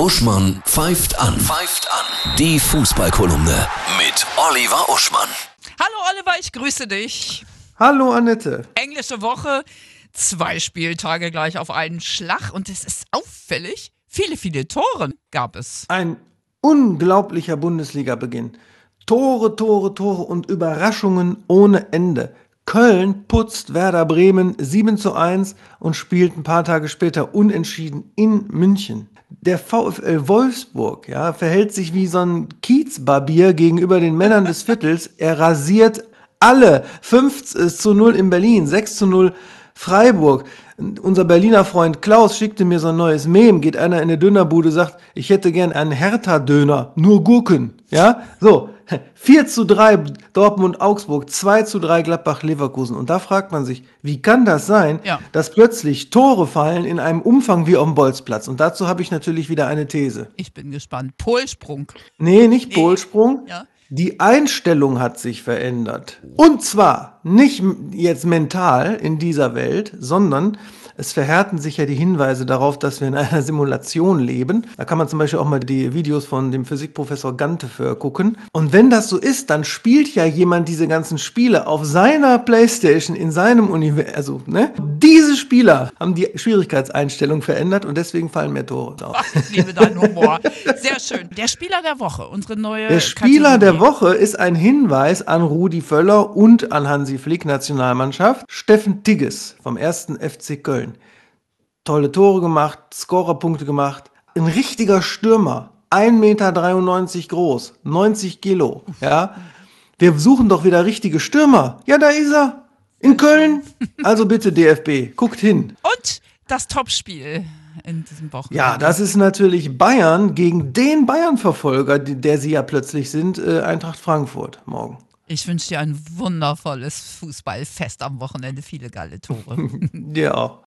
Uschmann pfeift an. Pfeift an. Die Fußballkolumne mit Oliver Uschmann. Hallo Oliver, ich grüße dich. Hallo Annette. Englische Woche, zwei Spieltage gleich auf einen Schlag und es ist auffällig, viele, viele Tore gab es. Ein unglaublicher Bundesliga-Beginn. Tore, Tore, Tore und Überraschungen ohne Ende. Köln putzt Werder Bremen 7 zu 1 und spielt ein paar Tage später unentschieden in München. Der VfL Wolfsburg ja, verhält sich wie so ein Kiezbarbier gegenüber den Männern des Viertels. Er rasiert alle. 5 zu 0 in Berlin, 6 zu 0 Freiburg. Unser Berliner Freund Klaus schickte mir so ein neues Mem. Geht einer in der Dönerbude, sagt, ich hätte gern einen Hertha-Döner, nur Gurken. Ja, so. 4 zu 3 Dortmund-Augsburg, 2 zu 3 Gladbach-Leverkusen. Und da fragt man sich, wie kann das sein, Ja. dass plötzlich Tore fallen in einem Umfang wie auf dem Bolzplatz? Und dazu habe ich natürlich wieder eine These. Ich bin gespannt. Polsprung. Nee, nicht Polsprung. Ja. Die Einstellung hat sich verändert. Und zwar nicht jetzt mental in dieser Welt, sondern es verhärten sich ja die Hinweise darauf, dass wir in einer Simulation leben. Da kann man zum Beispiel auch mal die Videos von dem Physikprofessor Gante für gucken. Und wenn das so ist, dann spielt ja jemand diese ganzen Spiele auf seiner Playstation in seinem Universum. Also, ne? Diese Spieler haben die Schwierigkeitseinstellung verändert und deswegen fallen mehr Tore drauf. Ich liebe deinen Humor. Sehr schön. Der Spieler der Woche, unsere neue Der Spieler der Kategorie. Woche ist ein Hinweis an Rudi Völler und an Hansi Flick Nationalmannschaft. Steffen Tigges vom 1. FC Köln. Tolle Tore gemacht, Scorerpunkte gemacht. Ein richtiger Stürmer. 1,93 Meter groß, 90 Kilo. Ja. Wir suchen doch wieder richtige Stürmer. Ja, da ist er. In Köln. Also bitte DFB, guckt hin. Und das Topspiel in diesem Wochenende. Ja, das ist natürlich Bayern gegen den Bayern-Verfolger, der sie ja plötzlich sind, äh, Eintracht Frankfurt morgen. Ich wünsche dir ein wundervolles Fußballfest am Wochenende. Viele geile Tore. Auch.